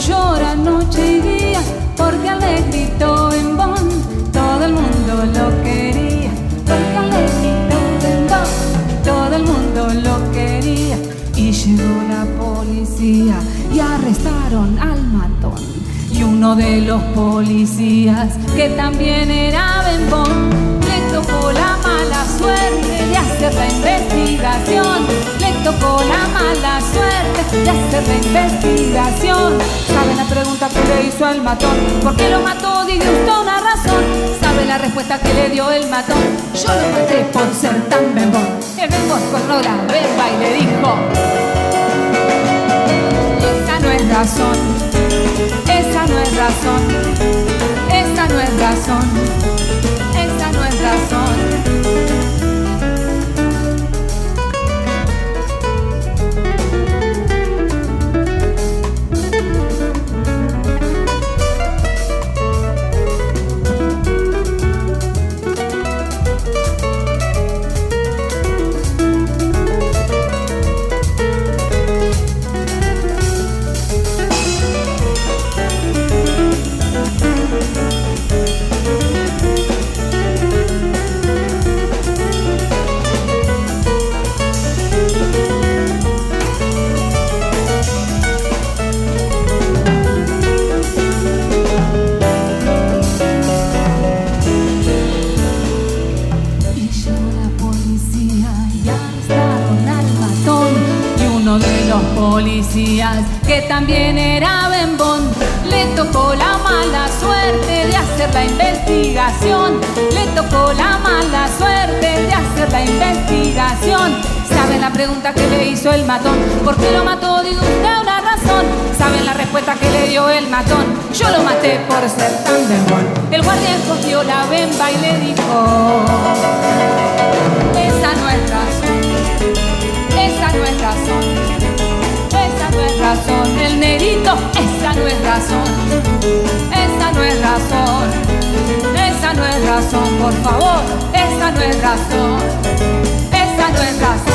llora noche y día, porque al negrito en Bonn todo el mundo lo quería, porque al negrito en Bonn todo el mundo lo quería. Y llegó la policía y arrestaron al matón. Y uno de los policías, que también era bembón, le tocó la mala suerte de hacer la investigación. Tocó la mala suerte de hacer la investigación. ¿Sabe la pregunta que le hizo al matón? ¿Por qué lo mató? Diga usted una razón. ¿Sabe la respuesta que le dio el matón? Yo lo maté por ser tan bembón. El bembón corrió la verba y le dijo: Esa no es razón. Esa no es razón. Esa no es razón. Policías, que también era bembón, le tocó la mala suerte de hacer la investigación. Le tocó la mala suerte de hacer la investigación. ¿Saben la pregunta que le hizo el matón? ¿Por qué lo mató? Digo usted una razón. ¿Saben la respuesta que le dio el matón? Yo lo maté por ser tan bembón. El guardia cogió la bemba y le dijo: Esa no es razón. Por favor. Esa no es razón. Esa no es razón.